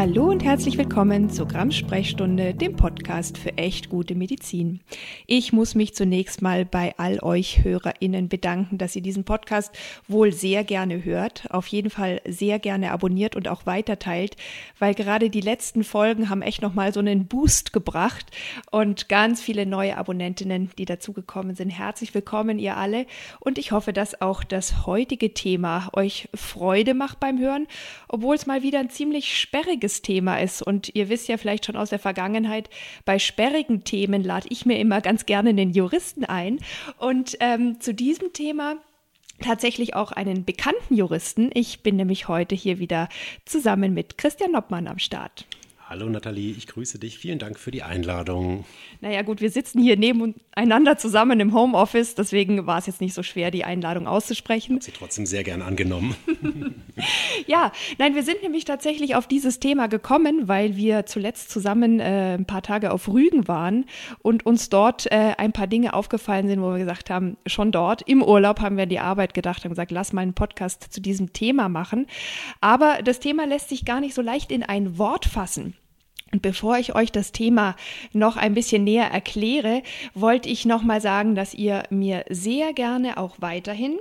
Hallo und herzlich willkommen zur Grams Sprechstunde, dem Podcast für echt gute Medizin. Ich muss mich zunächst mal bei all euch HörerInnen bedanken, dass ihr diesen Podcast wohl sehr gerne hört, auf jeden Fall sehr gerne abonniert und auch weiterteilt, weil gerade die letzten Folgen haben echt nochmal so einen Boost gebracht und ganz viele neue Abonnentinnen, die dazugekommen sind. Herzlich willkommen, ihr alle. Und ich hoffe, dass auch das heutige Thema euch Freude macht beim Hören, obwohl es mal wieder ein ziemlich sperriges sperriges Thema ist. Und ihr wisst ja vielleicht schon aus der Vergangenheit, bei sperrigen Themen lade ich mir immer ganz gerne den Juristen ein. Und ähm, zu diesem Thema tatsächlich auch einen bekannten Juristen. Ich bin nämlich heute hier wieder zusammen mit Christian Noppmann am Start. Hallo Nathalie, ich grüße dich. Vielen Dank für die Einladung. Naja gut, wir sitzen hier nebeneinander zusammen im Homeoffice, deswegen war es jetzt nicht so schwer, die Einladung auszusprechen. Ich habe sie trotzdem sehr gern angenommen. ja, nein, wir sind nämlich tatsächlich auf dieses Thema gekommen, weil wir zuletzt zusammen äh, ein paar Tage auf Rügen waren und uns dort äh, ein paar Dinge aufgefallen sind, wo wir gesagt haben, schon dort im Urlaub haben wir an die Arbeit gedacht und gesagt, lass mal einen Podcast zu diesem Thema machen. Aber das Thema lässt sich gar nicht so leicht in ein Wort fassen. Und bevor ich euch das Thema noch ein bisschen näher erkläre, wollte ich noch mal sagen, dass ihr mir sehr gerne auch weiterhin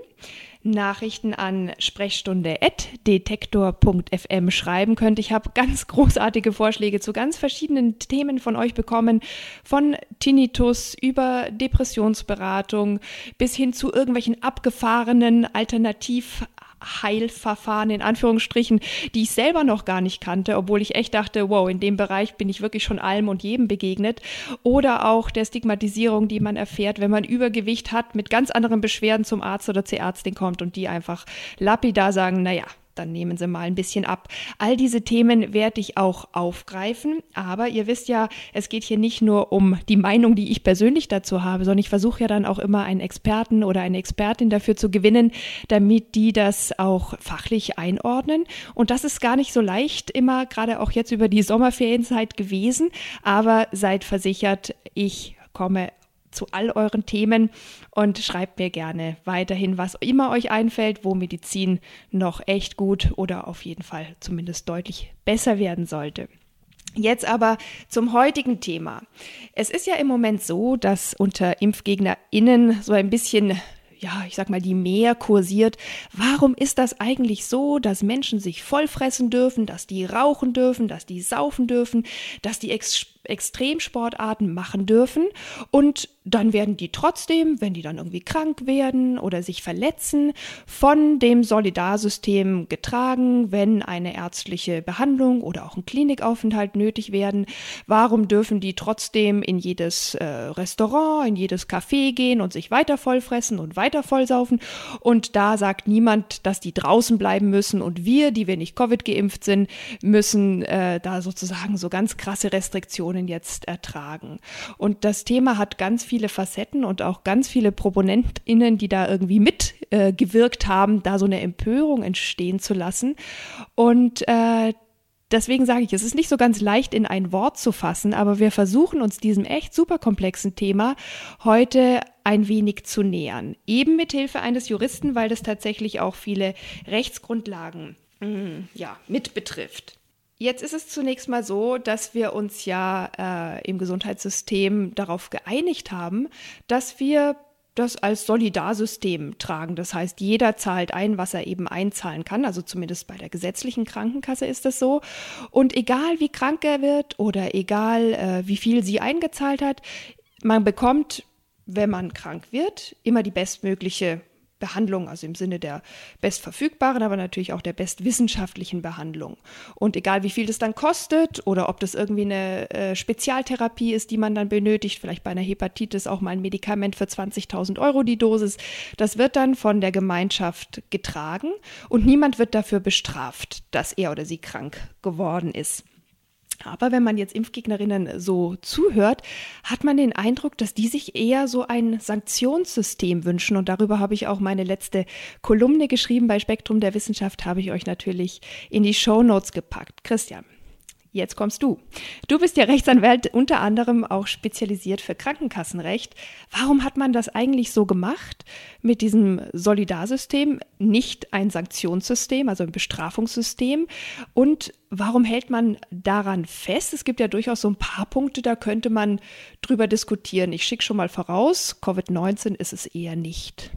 Nachrichten an sprechstunde.detektor.fm schreiben könnt. Ich habe ganz großartige Vorschläge zu ganz verschiedenen Themen von euch bekommen, von Tinnitus über Depressionsberatung bis hin zu irgendwelchen abgefahrenen Alternativ Heilverfahren in Anführungsstrichen, die ich selber noch gar nicht kannte, obwohl ich echt dachte, wow, in dem Bereich bin ich wirklich schon allem und jedem begegnet. Oder auch der Stigmatisierung, die man erfährt, wenn man Übergewicht hat, mit ganz anderen Beschwerden zum Arzt oder zur Ärztin kommt und die einfach lapidar sagen, naja, dann nehmen Sie mal ein bisschen ab. All diese Themen werde ich auch aufgreifen, aber ihr wisst ja, es geht hier nicht nur um die Meinung, die ich persönlich dazu habe, sondern ich versuche ja dann auch immer einen Experten oder eine Expertin dafür zu gewinnen, damit die das auch fachlich einordnen. Und das ist gar nicht so leicht immer, gerade auch jetzt über die Sommerferienzeit gewesen, aber seid versichert, ich komme zu all euren Themen und schreibt mir gerne weiterhin, was immer euch einfällt, wo Medizin noch echt gut oder auf jeden Fall zumindest deutlich besser werden sollte. Jetzt aber zum heutigen Thema. Es ist ja im Moment so, dass unter ImpfgegnerInnen so ein bisschen ja, ich sag mal, die mehr kursiert. Warum ist das eigentlich so, dass Menschen sich vollfressen dürfen, dass die rauchen dürfen, dass die saufen dürfen, dass die Ex Extremsportarten machen dürfen und dann werden die trotzdem, wenn die dann irgendwie krank werden oder sich verletzen, von dem Solidarsystem getragen, wenn eine ärztliche Behandlung oder auch ein Klinikaufenthalt nötig werden. Warum dürfen die trotzdem in jedes äh, Restaurant, in jedes Café gehen und sich weiter vollfressen und weiter vollsaufen? Und da sagt niemand, dass die draußen bleiben müssen und wir, die wir nicht Covid geimpft sind, müssen äh, da sozusagen so ganz krasse Restriktionen Situationen jetzt ertragen. Und das Thema hat ganz viele Facetten und auch ganz viele ProponentInnen, die da irgendwie mitgewirkt äh, haben, da so eine Empörung entstehen zu lassen. Und äh, Deswegen sage ich, es ist nicht so ganz leicht in ein Wort zu fassen, aber wir versuchen uns diesem echt super komplexen Thema heute ein wenig zu nähern. Eben mit Hilfe eines Juristen, weil das tatsächlich auch viele Rechtsgrundlagen mm, ja, mit betrifft. Jetzt ist es zunächst mal so, dass wir uns ja äh, im Gesundheitssystem darauf geeinigt haben, dass wir das als Solidarsystem tragen. Das heißt, jeder zahlt ein, was er eben einzahlen kann. Also zumindest bei der gesetzlichen Krankenkasse ist das so. Und egal wie krank er wird oder egal äh, wie viel sie eingezahlt hat, man bekommt, wenn man krank wird, immer die bestmögliche Behandlung, also im Sinne der bestverfügbaren, aber natürlich auch der bestwissenschaftlichen Behandlung. Und egal wie viel das dann kostet oder ob das irgendwie eine äh, Spezialtherapie ist, die man dann benötigt, vielleicht bei einer Hepatitis auch mal ein Medikament für 20.000 Euro die Dosis, das wird dann von der Gemeinschaft getragen und niemand wird dafür bestraft, dass er oder sie krank geworden ist. Aber wenn man jetzt Impfgegnerinnen so zuhört, hat man den Eindruck, dass die sich eher so ein Sanktionssystem wünschen. Und darüber habe ich auch meine letzte Kolumne geschrieben bei Spektrum der Wissenschaft, habe ich euch natürlich in die Show Notes gepackt. Christian, Jetzt kommst du. Du bist ja Rechtsanwalt, unter anderem auch spezialisiert für Krankenkassenrecht. Warum hat man das eigentlich so gemacht mit diesem Solidarsystem, nicht ein Sanktionssystem, also ein Bestrafungssystem? Und warum hält man daran fest? Es gibt ja durchaus so ein paar Punkte, da könnte man drüber diskutieren. Ich schicke schon mal voraus, Covid-19 ist es eher nicht.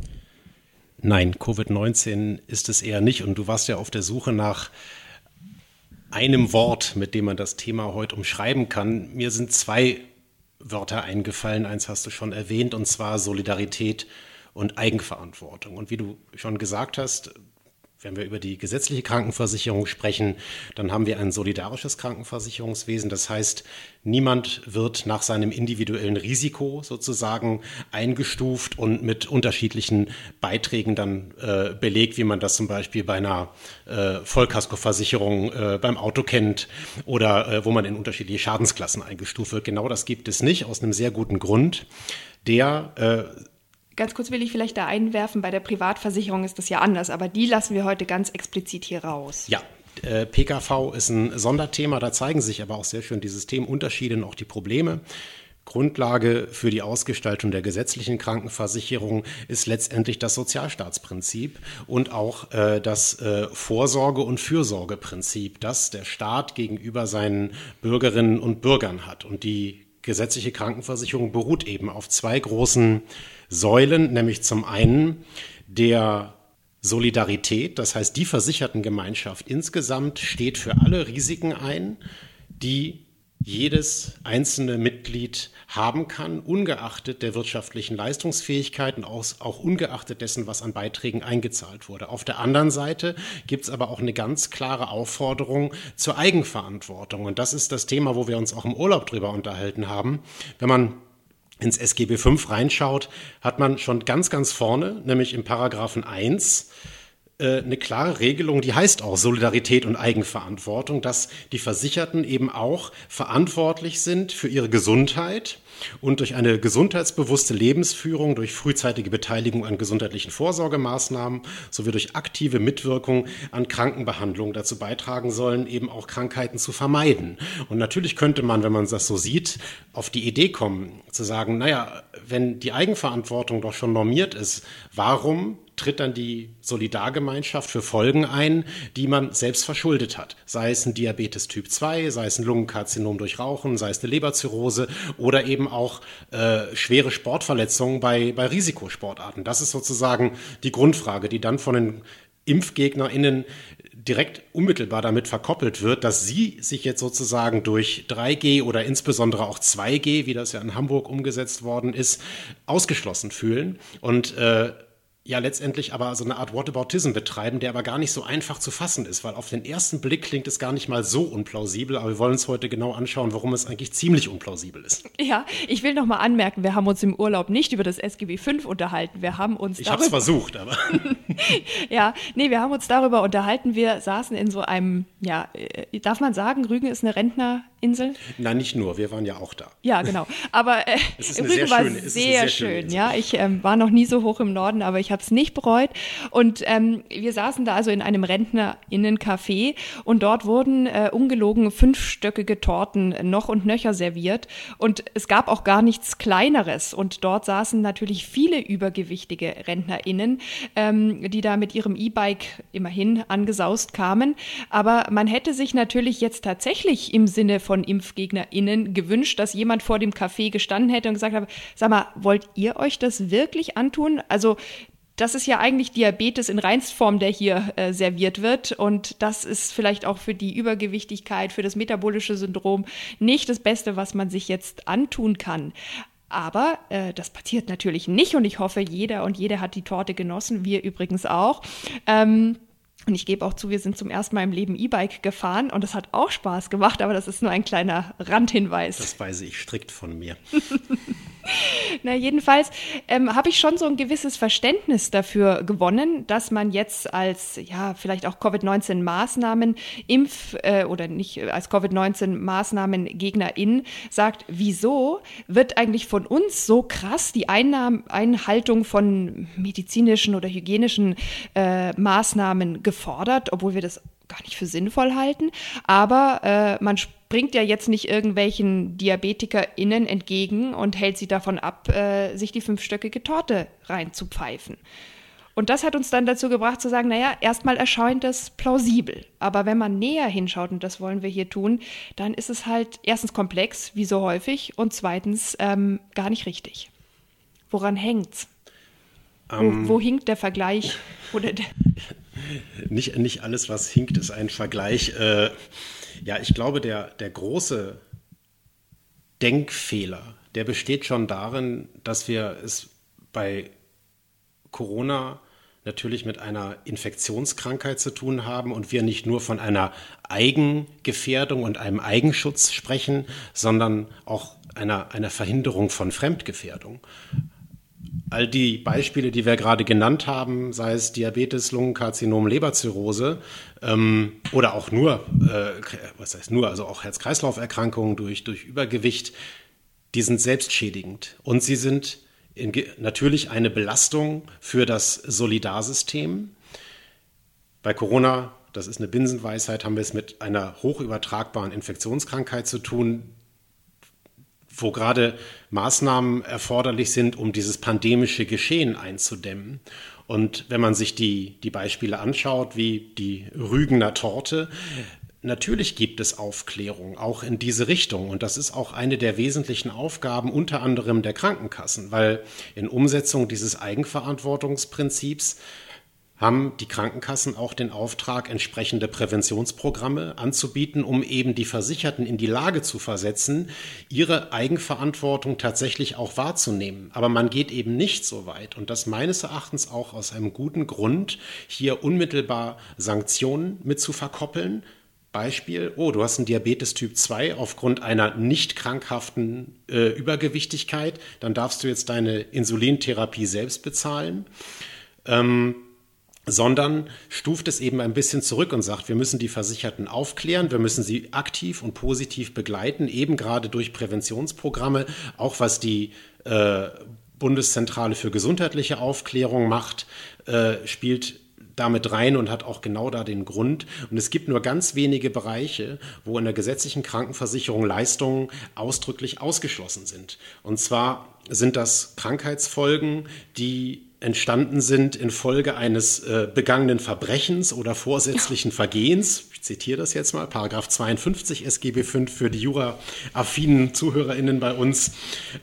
Nein, Covid-19 ist es eher nicht. Und du warst ja auf der Suche nach einem Wort, mit dem man das Thema heute umschreiben kann. Mir sind zwei Wörter eingefallen. Eins hast du schon erwähnt, und zwar Solidarität und Eigenverantwortung. Und wie du schon gesagt hast, wenn wir über die gesetzliche Krankenversicherung sprechen, dann haben wir ein solidarisches Krankenversicherungswesen. Das heißt, niemand wird nach seinem individuellen Risiko sozusagen eingestuft und mit unterschiedlichen Beiträgen dann äh, belegt, wie man das zum Beispiel bei einer äh, Vollkaskoversicherung äh, beim Auto kennt oder äh, wo man in unterschiedliche Schadensklassen eingestuft wird. Genau das gibt es nicht, aus einem sehr guten Grund. Der äh, Ganz kurz will ich vielleicht da einwerfen, bei der Privatversicherung ist das ja anders, aber die lassen wir heute ganz explizit hier raus. Ja, äh, PKV ist ein Sonderthema, da zeigen sich aber auch sehr schön die Systemunterschiede und auch die Probleme. Grundlage für die Ausgestaltung der gesetzlichen Krankenversicherung ist letztendlich das Sozialstaatsprinzip und auch äh, das äh, Vorsorge- und Fürsorgeprinzip, das der Staat gegenüber seinen Bürgerinnen und Bürgern hat. Und die gesetzliche Krankenversicherung beruht eben auf zwei großen Säulen, nämlich zum einen der Solidarität, das heißt die Versichertengemeinschaft insgesamt steht für alle Risiken ein, die jedes einzelne Mitglied haben kann, ungeachtet der wirtschaftlichen Leistungsfähigkeit und auch, auch, ungeachtet dessen, was an Beiträgen eingezahlt wurde. Auf der anderen Seite gibt es aber auch eine ganz klare Aufforderung zur Eigenverantwortung. Und das ist das Thema, wo wir uns auch im Urlaub drüber unterhalten haben. Wenn man ins SGB V reinschaut, hat man schon ganz, ganz vorne, nämlich im Paragraphen 1, äh, eine klare Regelung, die heißt auch Solidarität und Eigenverantwortung, dass die Versicherten eben auch verantwortlich sind für ihre Gesundheit und durch eine gesundheitsbewusste Lebensführung, durch frühzeitige Beteiligung an gesundheitlichen Vorsorgemaßnahmen sowie durch aktive Mitwirkung an Krankenbehandlung dazu beitragen sollen, eben auch Krankheiten zu vermeiden. Und natürlich könnte man, wenn man das so sieht, auf die Idee kommen, zu sagen, naja, wenn die Eigenverantwortung doch schon normiert ist, warum tritt dann die Solidargemeinschaft für Folgen ein, die man selbst verschuldet hat. Sei es ein Diabetes Typ 2, sei es ein Lungenkarzinom durch Rauchen, sei es eine Leberzirrhose oder eben auch äh, schwere Sportverletzungen bei, bei Risikosportarten. Das ist sozusagen die Grundfrage, die dann von den ImpfgegnerInnen direkt unmittelbar damit verkoppelt wird, dass sie sich jetzt sozusagen durch 3G oder insbesondere auch 2G, wie das ja in Hamburg umgesetzt worden ist, ausgeschlossen fühlen und äh, ja letztendlich aber so eine Art Whataboutism betreiben, der aber gar nicht so einfach zu fassen ist, weil auf den ersten Blick klingt es gar nicht mal so unplausibel, aber wir wollen uns heute genau anschauen, warum es eigentlich ziemlich unplausibel ist. Ja, ich will noch mal anmerken, wir haben uns im Urlaub nicht über das SGB V unterhalten, wir haben uns Ich habe es versucht, aber Ja, nee, wir haben uns darüber unterhalten, wir saßen in so einem, ja, äh, darf man sagen, Rügen ist eine Rentnerinsel? Nein, nicht nur, wir waren ja auch da. Ja, genau, aber äh, Rügen sehr war schöne, sehr, sehr schön, ja, ich ähm, war noch nie so hoch im Norden, aber ich habe es nicht bereut. Und ähm, wir saßen da also in einem RentnerInnen-Café und dort wurden äh, ungelogen fünfstöckige Torten noch und nöcher serviert. Und es gab auch gar nichts Kleineres. Und dort saßen natürlich viele übergewichtige RentnerInnen, ähm, die da mit ihrem E-Bike immerhin angesaust kamen. Aber man hätte sich natürlich jetzt tatsächlich im Sinne von ImpfgegnerInnen gewünscht, dass jemand vor dem Café gestanden hätte und gesagt hat, sag mal, wollt ihr euch das wirklich antun? Also das ist ja eigentlich Diabetes in Reinstform, der hier äh, serviert wird. Und das ist vielleicht auch für die Übergewichtigkeit, für das metabolische Syndrom nicht das Beste, was man sich jetzt antun kann. Aber äh, das passiert natürlich nicht und ich hoffe, jeder und jede hat die Torte genossen, wir übrigens auch. Ähm, und ich gebe auch zu, wir sind zum ersten Mal im Leben E-Bike gefahren und das hat auch Spaß gemacht, aber das ist nur ein kleiner Randhinweis. Das weise ich strikt von mir. Na, jedenfalls ähm, habe ich schon so ein gewisses Verständnis dafür gewonnen, dass man jetzt als, ja, vielleicht auch Covid-19-Maßnahmen, Impf- äh, oder nicht als Covid-19-Maßnahmen-GegnerInnen sagt, wieso wird eigentlich von uns so krass die Einnahm Einhaltung von medizinischen oder hygienischen äh, Maßnahmen gefordert, obwohl wir das gar nicht für sinnvoll halten. Aber äh, man springt ja jetzt nicht irgendwelchen DiabetikerInnen entgegen und hält sie davon ab, äh, sich die fünfstöckige Torte reinzupfeifen. Und das hat uns dann dazu gebracht zu sagen, naja, erstmal erscheint es plausibel. Aber wenn man näher hinschaut, und das wollen wir hier tun, dann ist es halt erstens komplex, wie so häufig, und zweitens ähm, gar nicht richtig. Woran hängt's? Ähm, wo, wo hinkt der Vergleich? Oder der nicht, nicht alles, was hinkt, ist ein Vergleich. Äh, ja, ich glaube, der, der große Denkfehler, der besteht schon darin, dass wir es bei Corona natürlich mit einer Infektionskrankheit zu tun haben und wir nicht nur von einer Eigengefährdung und einem Eigenschutz sprechen, sondern auch einer, einer Verhinderung von Fremdgefährdung. All die Beispiele, die wir gerade genannt haben, sei es Diabetes, Lungenkarzinom, Leberzirrhose ähm, oder auch nur, äh, was heißt nur, also auch Herz-Kreislauf-Erkrankungen durch, durch Übergewicht, die sind selbstschädigend und sie sind in, natürlich eine Belastung für das Solidarsystem. Bei Corona, das ist eine Binsenweisheit, haben wir es mit einer hochübertragbaren Infektionskrankheit zu tun, wo gerade Maßnahmen erforderlich sind, um dieses pandemische Geschehen einzudämmen. Und wenn man sich die, die Beispiele anschaut, wie die Rügener Torte, Natürlich gibt es Aufklärung, auch in diese Richtung. Und das ist auch eine der wesentlichen Aufgaben unter anderem der Krankenkassen, weil in Umsetzung dieses Eigenverantwortungsprinzips haben die Krankenkassen auch den Auftrag, entsprechende Präventionsprogramme anzubieten, um eben die Versicherten in die Lage zu versetzen, ihre Eigenverantwortung tatsächlich auch wahrzunehmen. Aber man geht eben nicht so weit und das meines Erachtens auch aus einem guten Grund, hier unmittelbar Sanktionen mit zu verkoppeln, Beispiel, oh, du hast einen Diabetes Typ 2 aufgrund einer nicht krankhaften äh, Übergewichtigkeit, dann darfst du jetzt deine Insulintherapie selbst bezahlen. Ähm, sondern stuft es eben ein bisschen zurück und sagt, wir müssen die Versicherten aufklären, wir müssen sie aktiv und positiv begleiten, eben gerade durch Präventionsprogramme, auch was die äh, Bundeszentrale für gesundheitliche Aufklärung macht, äh, spielt damit rein und hat auch genau da den Grund. Und es gibt nur ganz wenige Bereiche, wo in der gesetzlichen Krankenversicherung Leistungen ausdrücklich ausgeschlossen sind. Und zwar sind das Krankheitsfolgen, die entstanden sind infolge eines äh, begangenen Verbrechens oder vorsätzlichen Vergehens. Ich zitiere das jetzt mal, Paragraph 52 SGB 5 für die jura-affinen ZuhörerInnen bei uns.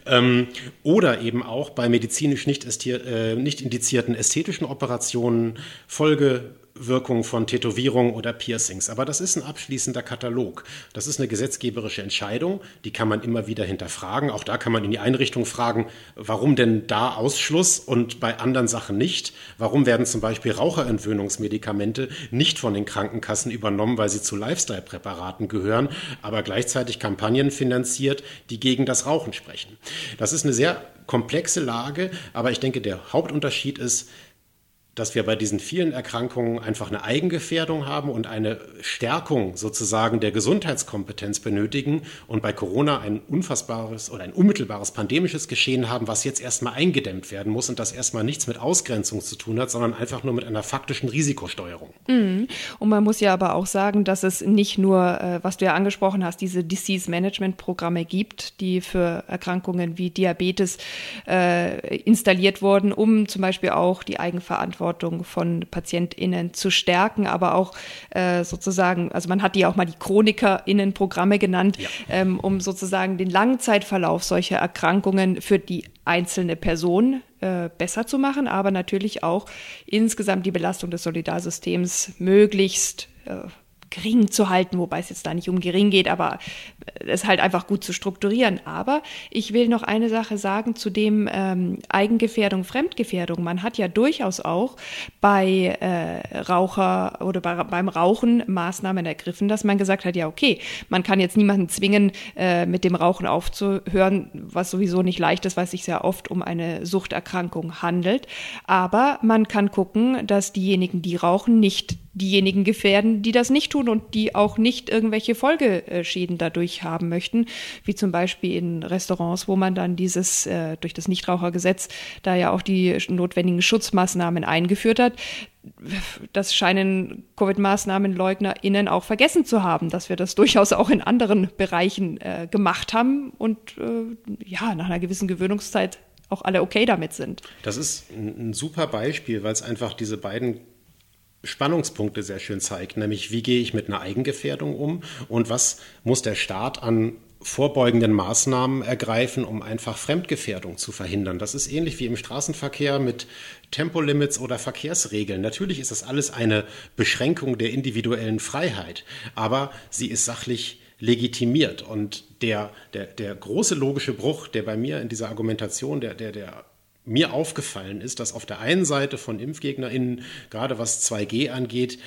Ähm, oder eben auch bei medizinisch nicht, äh, nicht indizierten ästhetischen Operationen Folge Wirkung von Tätowierungen oder Piercings. Aber das ist ein abschließender Katalog. Das ist eine gesetzgeberische Entscheidung, die kann man immer wieder hinterfragen. Auch da kann man in die Einrichtung fragen, warum denn da Ausschluss und bei anderen Sachen nicht? Warum werden zum Beispiel Raucherentwöhnungsmedikamente nicht von den Krankenkassen übernommen, weil sie zu Lifestyle-Präparaten gehören, aber gleichzeitig Kampagnen finanziert, die gegen das Rauchen sprechen? Das ist eine sehr komplexe Lage, aber ich denke, der Hauptunterschied ist, dass wir bei diesen vielen Erkrankungen einfach eine Eigengefährdung haben und eine Stärkung sozusagen der Gesundheitskompetenz benötigen und bei Corona ein unfassbares oder ein unmittelbares pandemisches Geschehen haben, was jetzt erstmal eingedämmt werden muss und das erstmal nichts mit Ausgrenzung zu tun hat, sondern einfach nur mit einer faktischen Risikosteuerung. Mhm. Und man muss ja aber auch sagen, dass es nicht nur, äh, was du ja angesprochen hast, diese Disease Management Programme gibt, die für Erkrankungen wie Diabetes äh, installiert wurden, um zum Beispiel auch die Eigenverantwortung Verantwortung von PatientInnen zu stärken, aber auch äh, sozusagen, also man hat die auch mal die ChronikerInnen-Programme genannt, ja. ähm, um sozusagen den Langzeitverlauf solcher Erkrankungen für die einzelne Person äh, besser zu machen, aber natürlich auch insgesamt die Belastung des Solidarsystems möglichst äh, gering zu halten, wobei es jetzt da nicht um gering geht, aber es halt einfach gut zu strukturieren. Aber ich will noch eine Sache sagen zu dem ähm, Eigengefährdung, Fremdgefährdung. Man hat ja durchaus auch bei äh, Raucher oder bei, beim Rauchen Maßnahmen ergriffen, dass man gesagt hat, ja okay, man kann jetzt niemanden zwingen, äh, mit dem Rauchen aufzuhören, was sowieso nicht leicht ist, weil es sich sehr oft um eine Suchterkrankung handelt. Aber man kann gucken, dass diejenigen, die rauchen, nicht diejenigen gefährden, die das nicht tun und die auch nicht irgendwelche Folgeschäden dadurch haben möchten, wie zum Beispiel in Restaurants, wo man dann dieses äh, durch das Nichtrauchergesetz da ja auch die notwendigen Schutzmaßnahmen eingeführt hat. Das scheinen Covid-MaßnahmenleugnerInnen auch vergessen zu haben, dass wir das durchaus auch in anderen Bereichen äh, gemacht haben und äh, ja, nach einer gewissen Gewöhnungszeit auch alle okay damit sind. Das ist ein, super Beispiel, weil es einfach diese beiden Spannungspunkte sehr schön zeigt, nämlich wie gehe ich mit einer Eigengefährdung um und was muss der Staat an vorbeugenden Maßnahmen ergreifen, um einfach Fremdgefährdung zu verhindern. Das ist ähnlich wie im Straßenverkehr mit Tempolimits oder Verkehrsregeln. Natürlich ist das alles eine Beschränkung der individuellen Freiheit, aber sie ist sachlich legitimiert. Und der, der, der große logische Bruch, der bei mir in dieser Argumentation, der, der, der mir aufgefallen ist, dass auf der einen Seite von ImpfgegnerInnen, gerade was 2G angeht,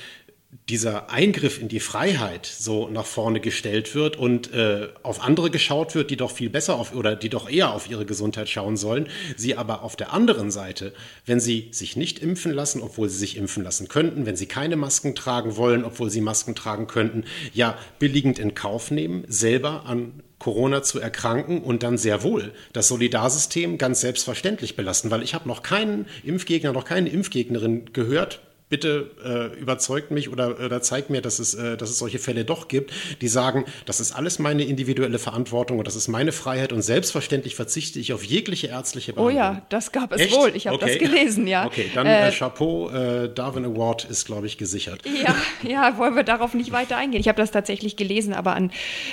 dieser Eingriff in die Freiheit so nach vorne gestellt wird und äh, auf andere geschaut wird, die doch viel besser auf oder die doch eher auf ihre Gesundheit schauen sollen, sie aber auf der anderen Seite, wenn sie sich nicht impfen lassen, obwohl sie sich impfen lassen könnten, wenn sie keine Masken tragen wollen, obwohl sie Masken tragen könnten, ja billigend in Kauf nehmen, selber an Corona zu erkranken und dann sehr wohl das Solidarsystem ganz selbstverständlich belasten, weil ich habe noch keinen Impfgegner, noch keine Impfgegnerin gehört, bitte äh, überzeugt mich oder, oder zeigt mir, dass es, äh, dass es solche Fälle doch gibt, die sagen, das ist alles meine individuelle Verantwortung und das ist meine Freiheit und selbstverständlich verzichte ich auf jegliche ärztliche Behandlung. Oh ja, das gab es Echt? wohl. Ich habe okay. das gelesen, ja. Okay, dann äh, äh Chapeau, äh, Darwin Award ist, glaube ich, gesichert. Ja, ja, wollen wir darauf nicht weiter eingehen. Ich habe das tatsächlich gelesen, aber an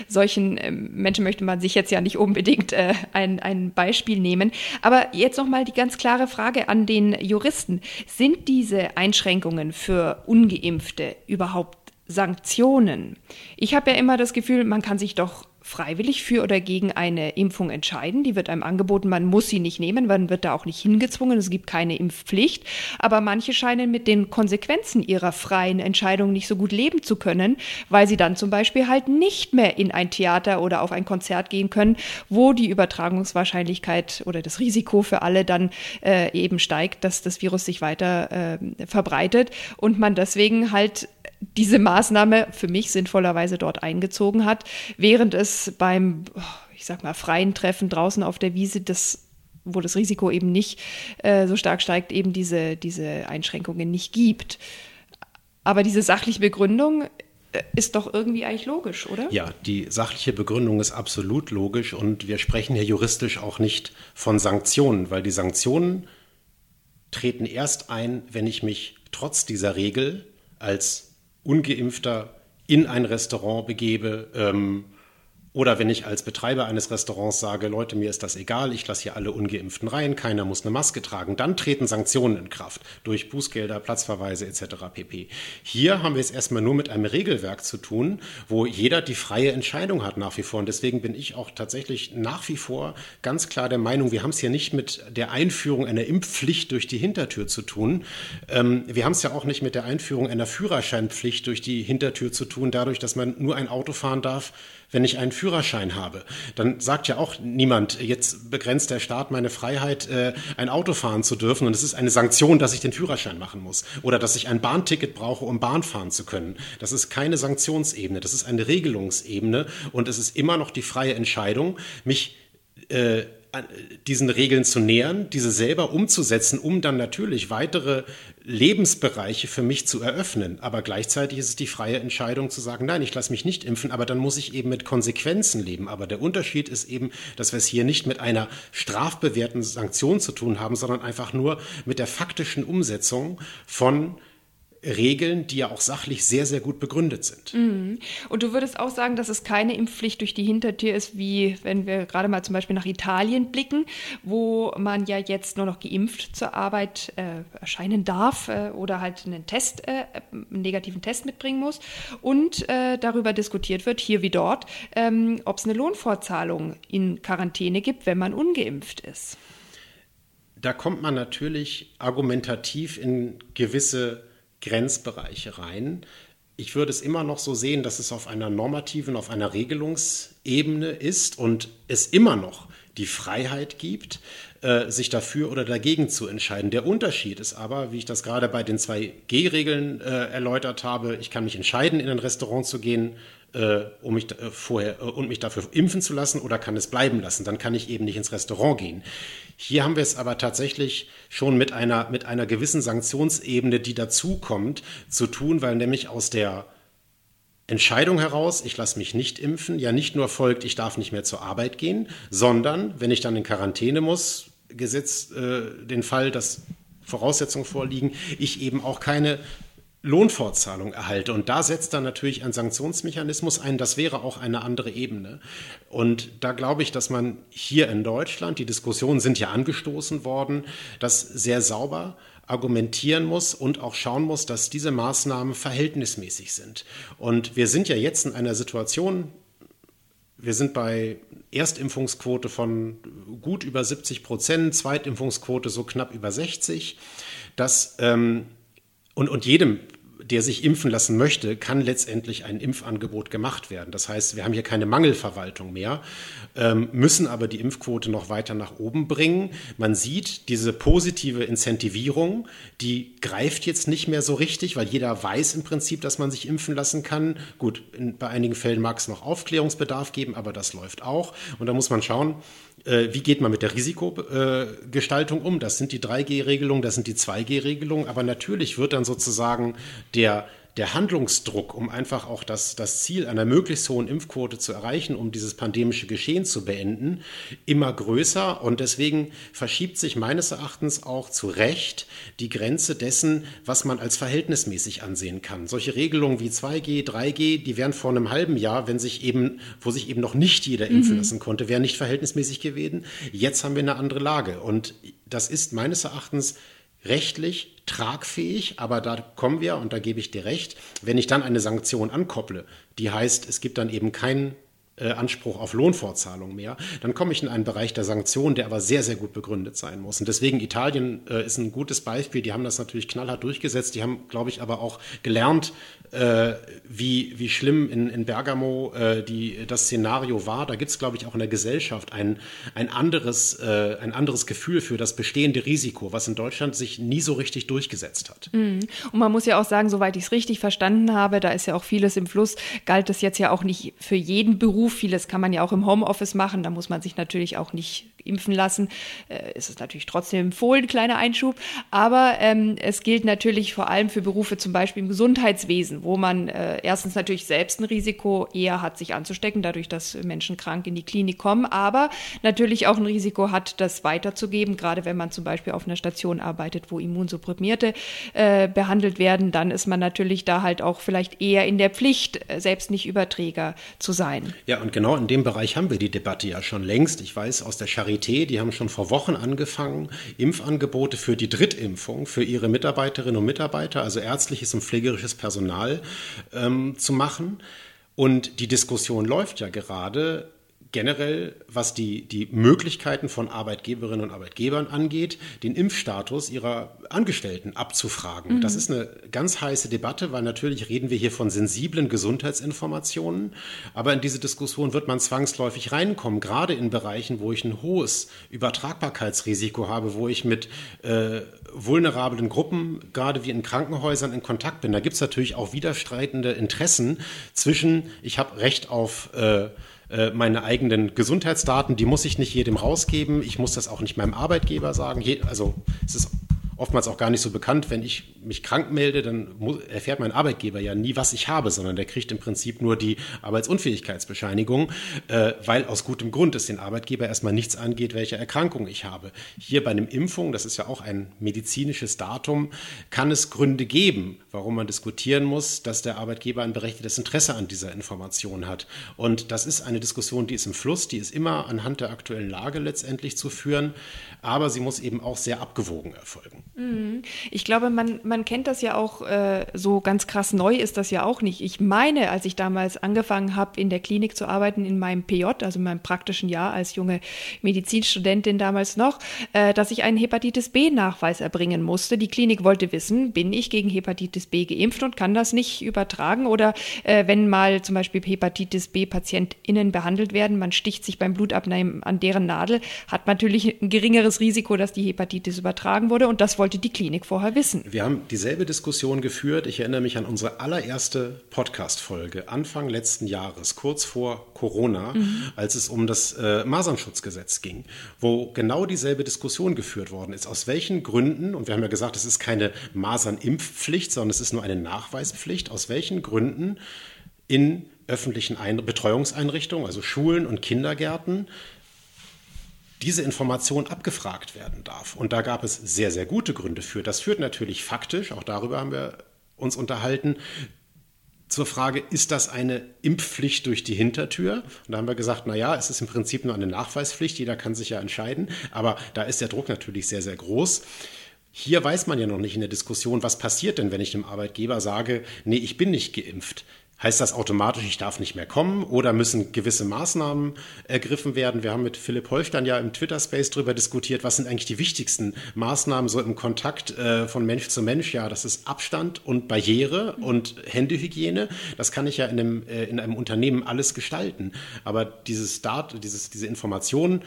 solchen ähm, Menschen möchte man sich jetzt ja nicht unbedingt äh, ein, ein Beispiel nehmen. Aber jetzt nochmal die ganz klare Frage an den Juristen. Sind diese Einschränkungen Einschränkungen für ungeimpfte überhaupt Sanktionen? Ich habe ja immer das Gefühl, man kann sich doch freiwillig für oder gegen eine Impfung entscheiden. Die wird einem angeboten, man muss sie nicht nehmen, man wird da auch nicht hingezwungen, es gibt keine Impfpflicht. Aber manche scheinen mit den Konsequenzen ihrer freien Entscheidung nicht so gut leben zu können, weil sie dann zum Beispiel halt nicht mehr in ein Theater oder auf ein Konzert gehen können, wo die Übertragungswahrscheinlichkeit oder das Risiko für alle dann äh, eben steigt, dass das Virus sich weiter äh, verbreitet und man deswegen halt diese Maßnahme für mich sinnvollerweise dort eingezogen hat, während es beim, ich sag mal, freien Treffen draußen auf der Wiese das wo das Risiko eben nicht äh, so stark steigt, eben diese, diese Einschränkungen nicht gibt. Aber diese sachliche Begründung äh, ist doch irgendwie eigentlich logisch, oder? Ja, die sachliche Begründung ist absolut logisch und wir sprechen hier juristisch auch nicht von Sanktionen, weil die Sanktionen treten erst ein, wenn ich mich trotz dieser Regel als ungeimpfter in ein Restaurant begebe, ähm, oder wenn ich als Betreiber eines Restaurants sage, Leute, mir ist das egal, ich lasse hier alle ungeimpften rein, keiner muss eine Maske tragen, dann treten Sanktionen in Kraft durch Bußgelder, Platzverweise etc. pp. Hier haben wir es erstmal nur mit einem Regelwerk zu tun, wo jeder die freie Entscheidung hat nach wie vor. Und deswegen bin ich auch tatsächlich nach wie vor ganz klar der Meinung, wir haben es hier nicht mit der Einführung einer Impfpflicht durch die Hintertür zu tun. Ähm, wir haben es ja auch nicht mit der Einführung einer Führerscheinpflicht durch die Hintertür zu tun, dadurch, dass man nur ein Auto fahren darf, wenn ich einen Führerschein habe. Dann sagt ja auch niemand, jetzt begrenzt der Staat meine Freiheit, äh, ein Auto fahren zu dürfen und es ist eine Sanktion, dass ich den Führerschein machen muss oder dass ich ein Bahnticket brauche, um Bahn fahren zu können. Das ist keine Sanktionsebene, das ist eine Regelungsebene und es ist immer noch die freie Entscheidung, mich äh, diesen Regeln zu nähern, diese selber umzusetzen, um dann natürlich weitere Lebensbereiche für mich zu eröffnen. Aber gleichzeitig ist es die freie Entscheidung zu sagen, nein, ich lasse mich nicht impfen, aber dann muss ich eben mit Konsequenzen leben. Aber der Unterschied ist eben, dass wir es hier nicht mit einer strafbewährten Sanktion zu tun haben, sondern einfach nur mit der faktischen Umsetzung von Regeln, die ja auch sachlich sehr, sehr gut begründet sind. Mhm. Und du würdest auch sagen, dass es keine Impfpflicht durch die Hintertür ist, wie wenn wir gerade mal zum Beispiel nach Italien blicken, wo man ja jetzt nur noch geimpft zur Arbeit äh, erscheinen darf äh, oder halt einen Test, äh, einen negativen Test mitbringen muss und äh, darüber diskutiert wird, hier wie dort, ähm, ob es eine Lohnfortzahlung in Quarantäne gibt, wenn man ungeimpft ist. Da kommt man natürlich argumentativ in gewisse Grenzbereiche rein. Ich würde es immer noch so sehen, dass es auf einer normativen, auf einer Regelungsebene ist und es immer noch die Freiheit gibt, äh, sich dafür oder dagegen zu entscheiden. Der Unterschied ist aber, wie ich das gerade bei den zwei G-Regeln äh, erläutert habe, ich kann mich entscheiden, in ein Restaurant zu gehen, äh, um mich äh, vorher äh, und mich dafür impfen zu lassen oder kann es bleiben lassen. Dann kann ich eben nicht ins Restaurant gehen. Hier haben wir es aber tatsächlich schon mit einer, mit einer gewissen Sanktionsebene, die dazukommt, zu tun, weil nämlich aus der Entscheidung heraus, ich lasse mich nicht impfen, ja nicht nur folgt, ich darf nicht mehr zur Arbeit gehen, sondern wenn ich dann in Quarantäne muss, gesetzt äh, den Fall, dass Voraussetzungen vorliegen, ich eben auch keine Lohnfortzahlung erhalte. Und da setzt dann natürlich ein Sanktionsmechanismus ein. Das wäre auch eine andere Ebene. Und da glaube ich, dass man hier in Deutschland, die Diskussionen sind ja angestoßen worden, das sehr sauber argumentieren muss und auch schauen muss, dass diese Maßnahmen verhältnismäßig sind. Und wir sind ja jetzt in einer Situation, wir sind bei Erstimpfungsquote von gut über 70 Prozent, Zweitimpfungsquote so knapp über 60, dass ähm, und, und jedem der sich impfen lassen möchte, kann letztendlich ein Impfangebot gemacht werden. Das heißt, wir haben hier keine Mangelverwaltung mehr, ähm, müssen aber die Impfquote noch weiter nach oben bringen. Man sieht, diese positive Incentivierung, die greift jetzt nicht mehr so richtig, weil jeder weiß im Prinzip, dass man sich impfen lassen kann. Gut, in, bei einigen Fällen mag es noch Aufklärungsbedarf geben, aber das läuft auch. Und da muss man schauen, wie geht man mit der Risikogestaltung um? Das sind die 3G-Regelungen, das sind die 2G-Regelungen, aber natürlich wird dann sozusagen der der Handlungsdruck, um einfach auch das, das Ziel einer möglichst hohen Impfquote zu erreichen, um dieses pandemische Geschehen zu beenden, immer größer. Und deswegen verschiebt sich meines Erachtens auch zu Recht die Grenze dessen, was man als verhältnismäßig ansehen kann. Solche Regelungen wie 2G, 3G, die wären vor einem halben Jahr, wenn sich eben, wo sich eben noch nicht jeder impfen mhm. lassen konnte, wären nicht verhältnismäßig gewesen. Jetzt haben wir eine andere Lage. Und das ist meines Erachtens rechtlich tragfähig, aber da kommen wir, und da gebe ich dir recht, wenn ich dann eine Sanktion ankopple, die heißt, es gibt dann eben keinen äh, Anspruch auf Lohnfortzahlung mehr, dann komme ich in einen Bereich der Sanktionen, der aber sehr, sehr gut begründet sein muss. Und deswegen Italien äh, ist ein gutes Beispiel. Die haben das natürlich knallhart durchgesetzt. Die haben, glaube ich, aber auch gelernt, äh, wie, wie schlimm in, in Bergamo äh, die, das Szenario war. Da gibt es, glaube ich, auch in der Gesellschaft ein, ein, anderes, äh, ein anderes Gefühl für das bestehende Risiko, was in Deutschland sich nie so richtig durchgesetzt hat. Mhm. Und man muss ja auch sagen, soweit ich es richtig verstanden habe, da ist ja auch vieles im Fluss, galt das jetzt ja auch nicht für jeden Beruf. Vieles kann man ja auch im Homeoffice machen. Da muss man sich natürlich auch nicht impfen lassen. Äh, ist es natürlich trotzdem empfohlen, kleiner Einschub. Aber ähm, es gilt natürlich vor allem für Berufe zum Beispiel im Gesundheitswesen, wo man äh, erstens natürlich selbst ein Risiko eher hat, sich anzustecken, dadurch, dass Menschen krank in die Klinik kommen, aber natürlich auch ein Risiko hat, das weiterzugeben. Gerade wenn man zum Beispiel auf einer Station arbeitet, wo Immunsupprimierte äh, behandelt werden, dann ist man natürlich da halt auch vielleicht eher in der Pflicht, äh, selbst nicht Überträger zu sein. Ja, und genau in dem Bereich haben wir die Debatte ja schon längst. Ich weiß aus der Charité, die haben schon vor Wochen angefangen, Impfangebote für die Drittimpfung für ihre Mitarbeiterinnen und Mitarbeiter, also ärztliches und pflegerisches Personal, ähm, zu machen. Und die Diskussion läuft ja gerade generell, was die, die Möglichkeiten von Arbeitgeberinnen und Arbeitgebern angeht, den Impfstatus ihrer Angestellten abzufragen. Mhm. Das ist eine ganz heiße Debatte, weil natürlich reden wir hier von sensiblen Gesundheitsinformationen, aber in diese Diskussion wird man zwangsläufig reinkommen, gerade in Bereichen, wo ich ein hohes Übertragbarkeitsrisiko habe, wo ich mit äh, vulnerablen Gruppen, gerade wie in Krankenhäusern, in Kontakt bin. Da gibt es natürlich auch widerstreitende Interessen zwischen, ich habe Recht auf äh, äh, meine eigenen Gesundheitsdaten, die muss ich nicht jedem rausgeben. Ich muss das auch nicht meinem Arbeitgeber sagen. Je, also es ist oftmals auch gar nicht so bekannt. Wenn ich mich krank melde, dann erfährt mein Arbeitgeber ja nie, was ich habe, sondern der kriegt im Prinzip nur die Arbeitsunfähigkeitsbescheinigung, äh, weil aus gutem Grund es den Arbeitgeber erstmal nichts angeht, welche Erkrankung ich habe. Hier bei einem Impfung, das ist ja auch ein medizinisches Datum, kann es Gründe geben, warum man diskutieren muss, dass der Arbeitgeber ein berechtigtes Interesse an dieser Information hat. Und das ist eine Diskussion, die ist im Fluss, die ist immer anhand der aktuellen Lage letztendlich zu führen, aber sie muss eben auch sehr abgewogen erfolgen. Mhm. Ich glaube, man, man kennt das ja auch äh, so ganz krass neu ist das ja auch nicht. Ich meine, als ich damals angefangen habe, in der Klinik zu arbeiten, in meinem PJ, also in meinem praktischen Jahr als junge Medizinstudentin damals noch, äh, dass ich einen Hepatitis B-Nachweis erbringen musste. Die Klinik wollte wissen, bin ich gegen Hepatitis B geimpft und kann das nicht übertragen? Oder äh, wenn mal zum Beispiel Hepatitis B-PatientInnen behandelt werden, man sticht sich beim Blutabnehmen an deren Nadel, hat natürlich ein geringeres Risiko, dass die Hepatitis übertragen wurde und das wollte die Klinik vorher wissen. Wir haben dieselbe Diskussion geführt. Ich erinnere mich an unsere allererste Podcast-Folge Anfang letzten Jahres, kurz vor Corona, mhm. als es um das äh, Masernschutzgesetz ging, wo genau dieselbe Diskussion geführt worden ist. Aus welchen Gründen, und wir haben ja gesagt, es ist keine Masernimpfpflicht, sondern es ist nur eine Nachweispflicht, aus welchen Gründen in öffentlichen Ein Betreuungseinrichtungen, also Schulen und Kindergärten, diese Information abgefragt werden darf. Und da gab es sehr, sehr gute Gründe für. Das führt natürlich faktisch, auch darüber haben wir uns unterhalten, zur Frage, ist das eine Impfpflicht durch die Hintertür? Und da haben wir gesagt, na ja, es ist im Prinzip nur eine Nachweispflicht, jeder kann sich ja entscheiden, aber da ist der Druck natürlich sehr, sehr groß. Hier weiß man ja noch nicht in der Diskussion, was passiert denn, wenn ich dem Arbeitgeber sage, nee, ich bin nicht geimpft. Heißt das automatisch, ich darf nicht mehr kommen oder müssen gewisse Maßnahmen ergriffen werden? Wir haben mit Philipp Holstein ja im Twitter-Space darüber diskutiert, was sind eigentlich die wichtigsten Maßnahmen so im Kontakt äh, von Mensch zu Mensch? Ja, das ist Abstand und Barriere und Händehygiene. Das kann ich ja in einem, äh, in einem Unternehmen alles gestalten. Aber dieses Dart, dieses, diese Informationen,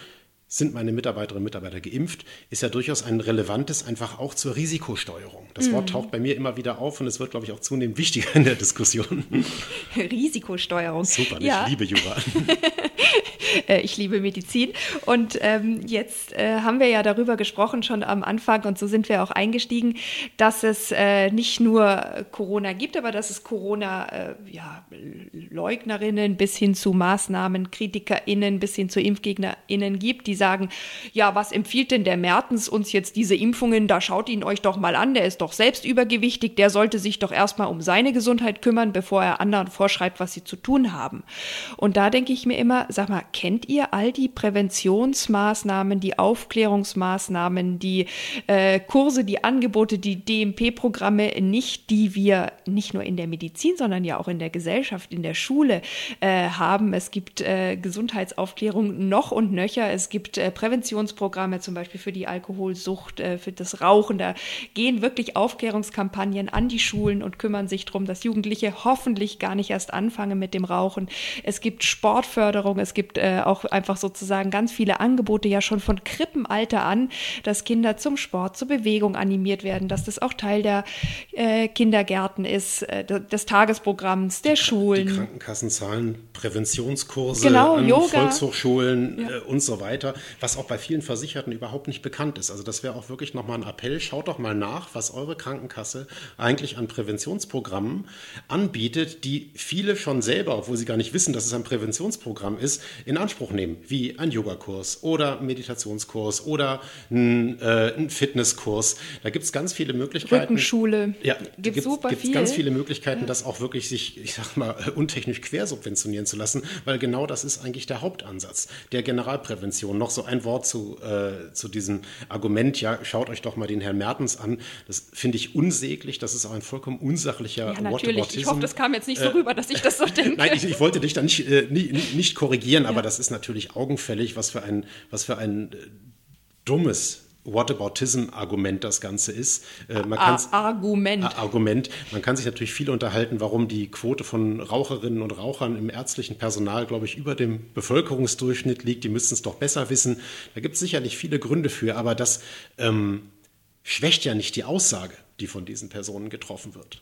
sind meine Mitarbeiterinnen und Mitarbeiter geimpft, ist ja durchaus ein relevantes einfach auch zur Risikosteuerung. Das Wort taucht bei mir immer wieder auf und es wird, glaube ich, auch zunehmend wichtiger in der Diskussion. Risikosteuerung. Super, ja. ich liebe Jura. Äh, ich liebe Medizin. Und ähm, jetzt äh, haben wir ja darüber gesprochen schon am Anfang und so sind wir auch eingestiegen, dass es äh, nicht nur Corona gibt, aber dass es Corona-Leugnerinnen ja, bis hin zu Maßnahmen, KritikerInnen bis hin zu ImpfgegnerInnen gibt, die sagen, ja, was empfiehlt denn der Mertens uns jetzt diese Impfungen? Da schaut ihn euch doch mal an, der ist doch selbst übergewichtig, der sollte sich doch erstmal um seine Gesundheit kümmern, bevor er anderen vorschreibt, was sie zu tun haben. Und da denke ich mir immer, sag mal, kennt ihr all die Präventionsmaßnahmen, die Aufklärungsmaßnahmen, die äh, Kurse, die Angebote, die DMP-Programme nicht, die wir nicht nur in der Medizin, sondern ja auch in der Gesellschaft, in der Schule äh, haben. Es gibt äh, Gesundheitsaufklärung noch und nöcher. Es gibt äh, Präventionsprogramme zum Beispiel für die Alkoholsucht, äh, für das Rauchen. Da gehen wirklich Aufklärungskampagnen an die Schulen und kümmern sich darum, dass Jugendliche hoffentlich gar nicht erst anfangen mit dem Rauchen. Es gibt Sportförderung, es gibt äh, auch einfach sozusagen ganz viele Angebote ja schon von Krippenalter an, dass Kinder zum Sport, zur Bewegung animiert werden, dass das auch Teil der Kindergärten ist, des Tagesprogramms, der Schulen. Die Krankenkassen zahlen Präventionskurse genau, an Yoga. Volkshochschulen ja. Und so weiter, was auch bei vielen Versicherten überhaupt nicht bekannt ist. Also das wäre auch wirklich nochmal ein Appell. Schaut doch mal nach, was eure Krankenkasse eigentlich an Präventionsprogrammen anbietet, die viele schon selber, obwohl sie gar nicht wissen, dass es ein Präventionsprogramm ist, in Anspruch nehmen, wie ein Yogakurs oder Meditationskurs oder ein, äh, ein Fitnesskurs. Da gibt es ganz viele Möglichkeiten. Rückenschule. Ja, gibt es super gibt's viel. ganz viele Möglichkeiten, ja. das auch wirklich sich, ich sag mal, untechnisch quersubventionieren zu lassen, weil genau das ist eigentlich der Hauptansatz der Generalprävention. Noch so ein Wort zu, äh, zu diesem Argument, ja, schaut euch doch mal den Herrn Mertens an. Das finde ich unsäglich. Das ist auch ein vollkommen unsachlicher ja, natürlich. Ich hoffe, das kam jetzt nicht so rüber, dass ich das so denke. Nein, ich, ich wollte dich da nicht, äh, nicht, nicht korrigieren, aber das ist natürlich augenfällig, was für ein, was für ein äh, dummes Whataboutism-Argument das Ganze ist. Äh, man Argument. Argument. Man kann sich natürlich viel unterhalten, warum die Quote von Raucherinnen und Rauchern im ärztlichen Personal, glaube ich, über dem Bevölkerungsdurchschnitt liegt. Die müssten es doch besser wissen. Da gibt es sicherlich viele Gründe für, aber das ähm, schwächt ja nicht die Aussage die von diesen Personen getroffen wird.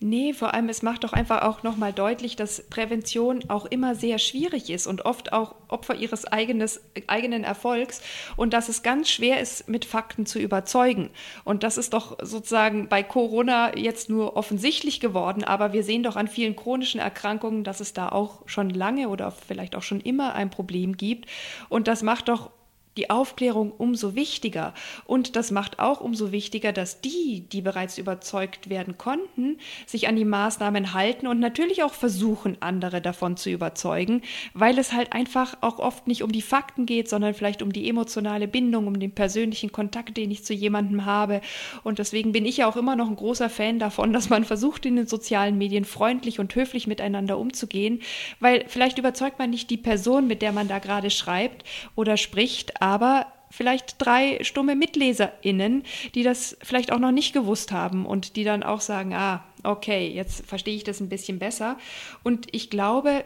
Nee, vor allem es macht doch einfach auch nochmal deutlich, dass Prävention auch immer sehr schwierig ist und oft auch Opfer ihres eigenes, eigenen Erfolgs und dass es ganz schwer ist, mit Fakten zu überzeugen. Und das ist doch sozusagen bei Corona jetzt nur offensichtlich geworden, aber wir sehen doch an vielen chronischen Erkrankungen, dass es da auch schon lange oder vielleicht auch schon immer ein Problem gibt. Und das macht doch die Aufklärung umso wichtiger. Und das macht auch umso wichtiger, dass die, die bereits überzeugt werden konnten, sich an die Maßnahmen halten und natürlich auch versuchen, andere davon zu überzeugen, weil es halt einfach auch oft nicht um die Fakten geht, sondern vielleicht um die emotionale Bindung, um den persönlichen Kontakt, den ich zu jemandem habe. Und deswegen bin ich ja auch immer noch ein großer Fan davon, dass man versucht, in den sozialen Medien freundlich und höflich miteinander umzugehen, weil vielleicht überzeugt man nicht die Person, mit der man da gerade schreibt oder spricht, aber vielleicht drei stumme MitleserInnen, die das vielleicht auch noch nicht gewusst haben und die dann auch sagen, ah, okay, jetzt verstehe ich das ein bisschen besser. Und ich glaube,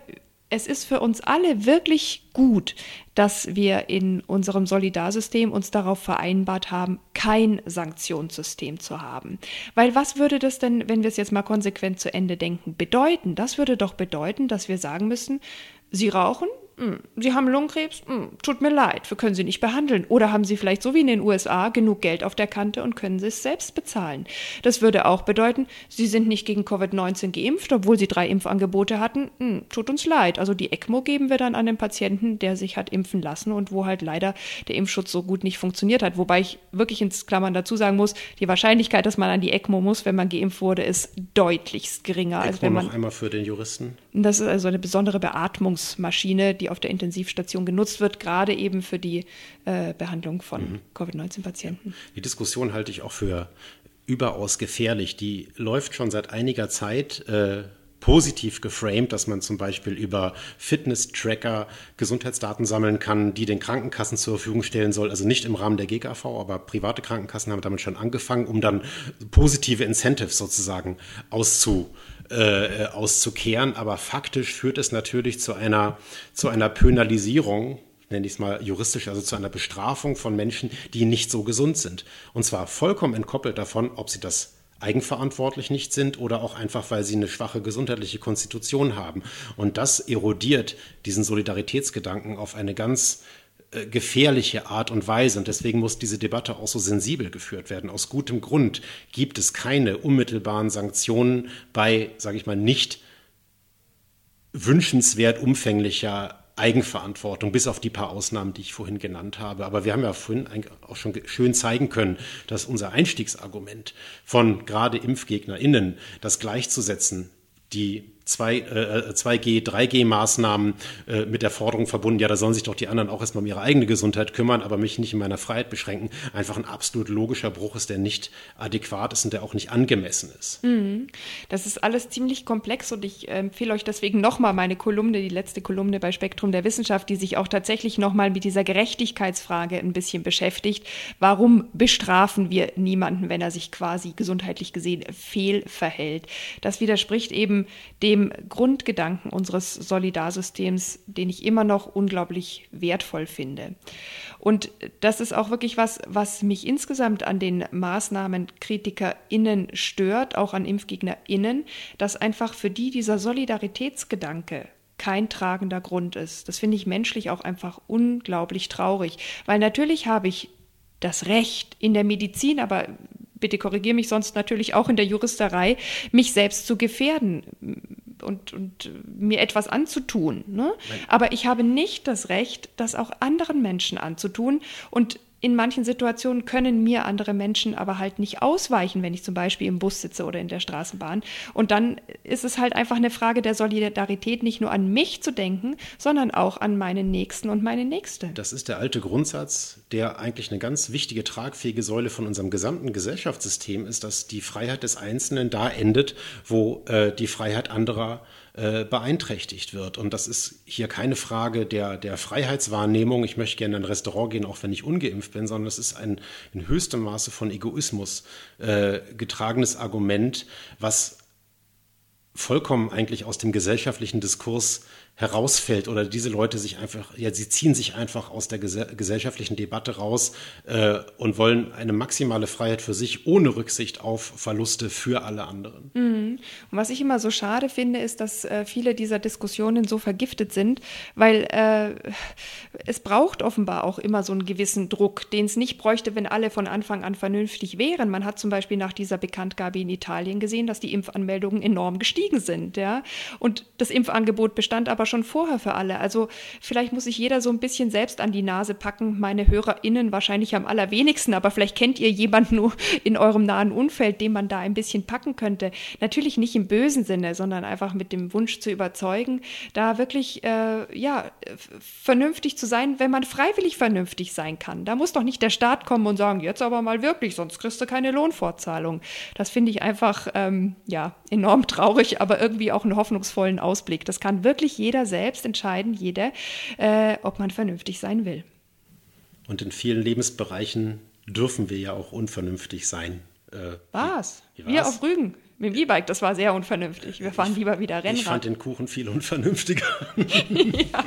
es ist für uns alle wirklich gut, dass wir in unserem Solidarsystem uns darauf vereinbart haben, kein Sanktionssystem zu haben. Weil was würde das denn, wenn wir es jetzt mal konsequent zu Ende denken, bedeuten? Das würde doch bedeuten, dass wir sagen müssen, Sie rauchen, Sie haben Lungenkrebs? Hm, tut mir leid, wir können Sie nicht behandeln. Oder haben Sie vielleicht so wie in den USA genug Geld auf der Kante und können Sie es selbst bezahlen? Das würde auch bedeuten, Sie sind nicht gegen Covid-19 geimpft, obwohl Sie drei Impfangebote hatten. Hm, tut uns leid. Also die ECMO geben wir dann an den Patienten, der sich hat impfen lassen und wo halt leider der Impfschutz so gut nicht funktioniert hat. Wobei ich wirklich ins Klammern dazu sagen muss, die Wahrscheinlichkeit, dass man an die ECMO muss, wenn man geimpft wurde, ist deutlichst geringer. ECMO als wenn man noch einmal für den Juristen. Das ist also eine besondere Beatmungsmaschine, die auf der Intensivstation genutzt wird, gerade eben für die äh, Behandlung von mhm. Covid-19-Patienten. Die Diskussion halte ich auch für überaus gefährlich. Die läuft schon seit einiger Zeit. Äh, positiv geframed, dass man zum Beispiel über Fitness-Tracker Gesundheitsdaten sammeln kann, die den Krankenkassen zur Verfügung stellen soll. Also nicht im Rahmen der GKV, aber private Krankenkassen haben damit schon angefangen, um dann positive Incentives sozusagen auszu, äh, auszukehren. Aber faktisch führt es natürlich zu einer, zu einer Pönalisierung nenne ich es mal juristisch, also zu einer Bestrafung von Menschen, die nicht so gesund sind. Und zwar vollkommen entkoppelt davon, ob sie das eigenverantwortlich nicht sind oder auch einfach, weil sie eine schwache gesundheitliche Konstitution haben. Und das erodiert diesen Solidaritätsgedanken auf eine ganz äh, gefährliche Art und Weise. Und deswegen muss diese Debatte auch so sensibel geführt werden. Aus gutem Grund gibt es keine unmittelbaren Sanktionen bei, sage ich mal, nicht wünschenswert umfänglicher Eigenverantwortung, bis auf die paar Ausnahmen, die ich vorhin genannt habe. Aber wir haben ja vorhin auch schon schön zeigen können, dass unser Einstiegsargument von gerade ImpfgegnerInnen, das gleichzusetzen, die 2, äh, 2G, 3G-Maßnahmen äh, mit der Forderung verbunden, ja, da sollen sich doch die anderen auch erstmal um ihre eigene Gesundheit kümmern, aber mich nicht in meiner Freiheit beschränken, einfach ein absolut logischer Bruch ist, der nicht adäquat ist und der auch nicht angemessen ist. Mhm. Das ist alles ziemlich komplex und ich äh, empfehle euch deswegen nochmal meine Kolumne, die letzte Kolumne bei Spektrum der Wissenschaft, die sich auch tatsächlich nochmal mit dieser Gerechtigkeitsfrage ein bisschen beschäftigt. Warum bestrafen wir niemanden, wenn er sich quasi gesundheitlich gesehen fehlverhält? Das widerspricht eben dem dem Grundgedanken unseres Solidarsystems, den ich immer noch unglaublich wertvoll finde. Und das ist auch wirklich was, was mich insgesamt an den Maßnahmen KritikerInnen stört, auch an ImpfgegnerInnen, dass einfach für die dieser Solidaritätsgedanke kein tragender Grund ist. Das finde ich menschlich auch einfach unglaublich traurig, weil natürlich habe ich das Recht in der Medizin, aber bitte korrigiere mich sonst natürlich auch in der Juristerei, mich selbst zu gefährden und, und mir etwas anzutun. Ne? Aber ich habe nicht das Recht, das auch anderen Menschen anzutun. Und in manchen Situationen können mir andere Menschen aber halt nicht ausweichen, wenn ich zum Beispiel im Bus sitze oder in der Straßenbahn. Und dann ist es halt einfach eine Frage der Solidarität, nicht nur an mich zu denken, sondern auch an meinen Nächsten und meine Nächste. Das ist der alte Grundsatz, der eigentlich eine ganz wichtige, tragfähige Säule von unserem gesamten Gesellschaftssystem ist, dass die Freiheit des Einzelnen da endet, wo äh, die Freiheit anderer äh, äh, beeinträchtigt wird. Und das ist hier keine Frage der, der Freiheitswahrnehmung. Ich möchte gerne in ein Restaurant gehen, auch wenn ich ungeimpft bin, sondern es ist ein in höchstem Maße von Egoismus äh, getragenes Argument, was vollkommen eigentlich aus dem gesellschaftlichen Diskurs herausfällt oder diese Leute sich einfach, ja, sie ziehen sich einfach aus der gesellschaftlichen Debatte raus äh, und wollen eine maximale Freiheit für sich ohne Rücksicht auf Verluste für alle anderen. Mhm. Und was ich immer so schade finde, ist, dass äh, viele dieser Diskussionen so vergiftet sind, weil äh, es braucht offenbar auch immer so einen gewissen Druck, den es nicht bräuchte, wenn alle von Anfang an vernünftig wären. Man hat zum Beispiel nach dieser Bekanntgabe in Italien gesehen, dass die Impfanmeldungen enorm gestiegen sind, ja. Und das Impfangebot bestand aber war schon vorher für alle. Also vielleicht muss sich jeder so ein bisschen selbst an die Nase packen. Meine HörerInnen wahrscheinlich am allerwenigsten, aber vielleicht kennt ihr jemanden nur in eurem nahen Umfeld, den man da ein bisschen packen könnte. Natürlich nicht im bösen Sinne, sondern einfach mit dem Wunsch zu überzeugen, da wirklich äh, ja vernünftig zu sein, wenn man freiwillig vernünftig sein kann. Da muss doch nicht der Staat kommen und sagen, jetzt aber mal wirklich, sonst kriegst du keine Lohnfortzahlung. Das finde ich einfach ähm, ja enorm traurig, aber irgendwie auch einen hoffnungsvollen Ausblick. Das kann wirklich jeder selbst entscheiden, jeder, äh, ob man vernünftig sein will. Und in vielen Lebensbereichen dürfen wir ja auch unvernünftig sein. Äh, Was? Wir auf Rügen. Mit dem E-Bike, das war sehr unvernünftig. Wir fahren lieber wieder Rennrad. Ich fand den Kuchen viel unvernünftiger. ja.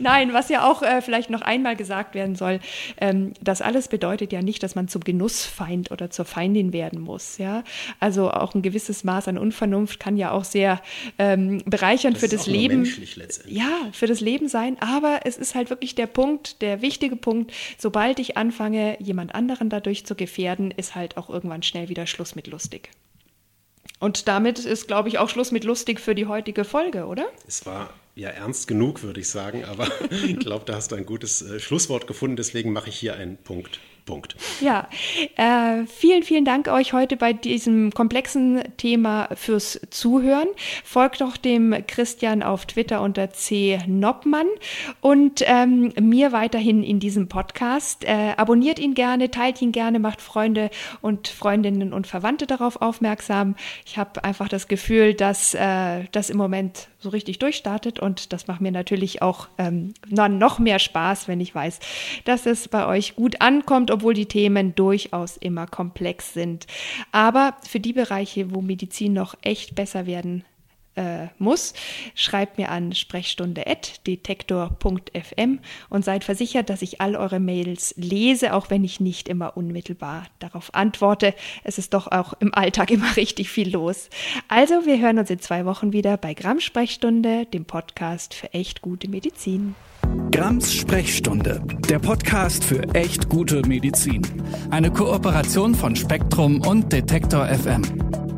Nein, was ja auch äh, vielleicht noch einmal gesagt werden soll, ähm, das alles bedeutet ja nicht, dass man zum Genussfeind oder zur Feindin werden muss. Ja? Also auch ein gewisses Maß an Unvernunft kann ja auch sehr ähm, bereichernd das für das Leben. Ja, für das Leben sein. Aber es ist halt wirklich der Punkt, der wichtige Punkt, sobald ich anfange, jemand anderen dadurch zu gefährden, ist halt auch irgendwann schnell wieder Schluss mit lustig. Und damit ist, glaube ich, auch Schluss mit lustig für die heutige Folge, oder? Es war ja ernst genug, würde ich sagen, aber ich glaube, da hast du ein gutes äh, Schlusswort gefunden, deswegen mache ich hier einen Punkt. Punkt. Ja, äh, vielen, vielen Dank euch heute bei diesem komplexen Thema fürs Zuhören. Folgt doch dem Christian auf Twitter unter C. Noppmann und ähm, mir weiterhin in diesem Podcast. Äh, abonniert ihn gerne, teilt ihn gerne, macht Freunde und Freundinnen und Verwandte darauf aufmerksam. Ich habe einfach das Gefühl, dass äh, das im Moment so richtig durchstartet und das macht mir natürlich auch ähm, noch mehr Spaß, wenn ich weiß, dass es bei euch gut ankommt, obwohl die Themen durchaus immer komplex sind. Aber für die Bereiche, wo Medizin noch echt besser werden äh, muss, schreibt mir an sprechstunde.detektor.fm und seid versichert, dass ich all eure Mails lese, auch wenn ich nicht immer unmittelbar darauf antworte. Es ist doch auch im Alltag immer richtig viel los. Also, wir hören uns in zwei Wochen wieder bei Gramm Sprechstunde, dem Podcast für echt gute Medizin. Grams Sprechstunde, der Podcast für echt gute Medizin. Eine Kooperation von Spektrum und Detektor FM.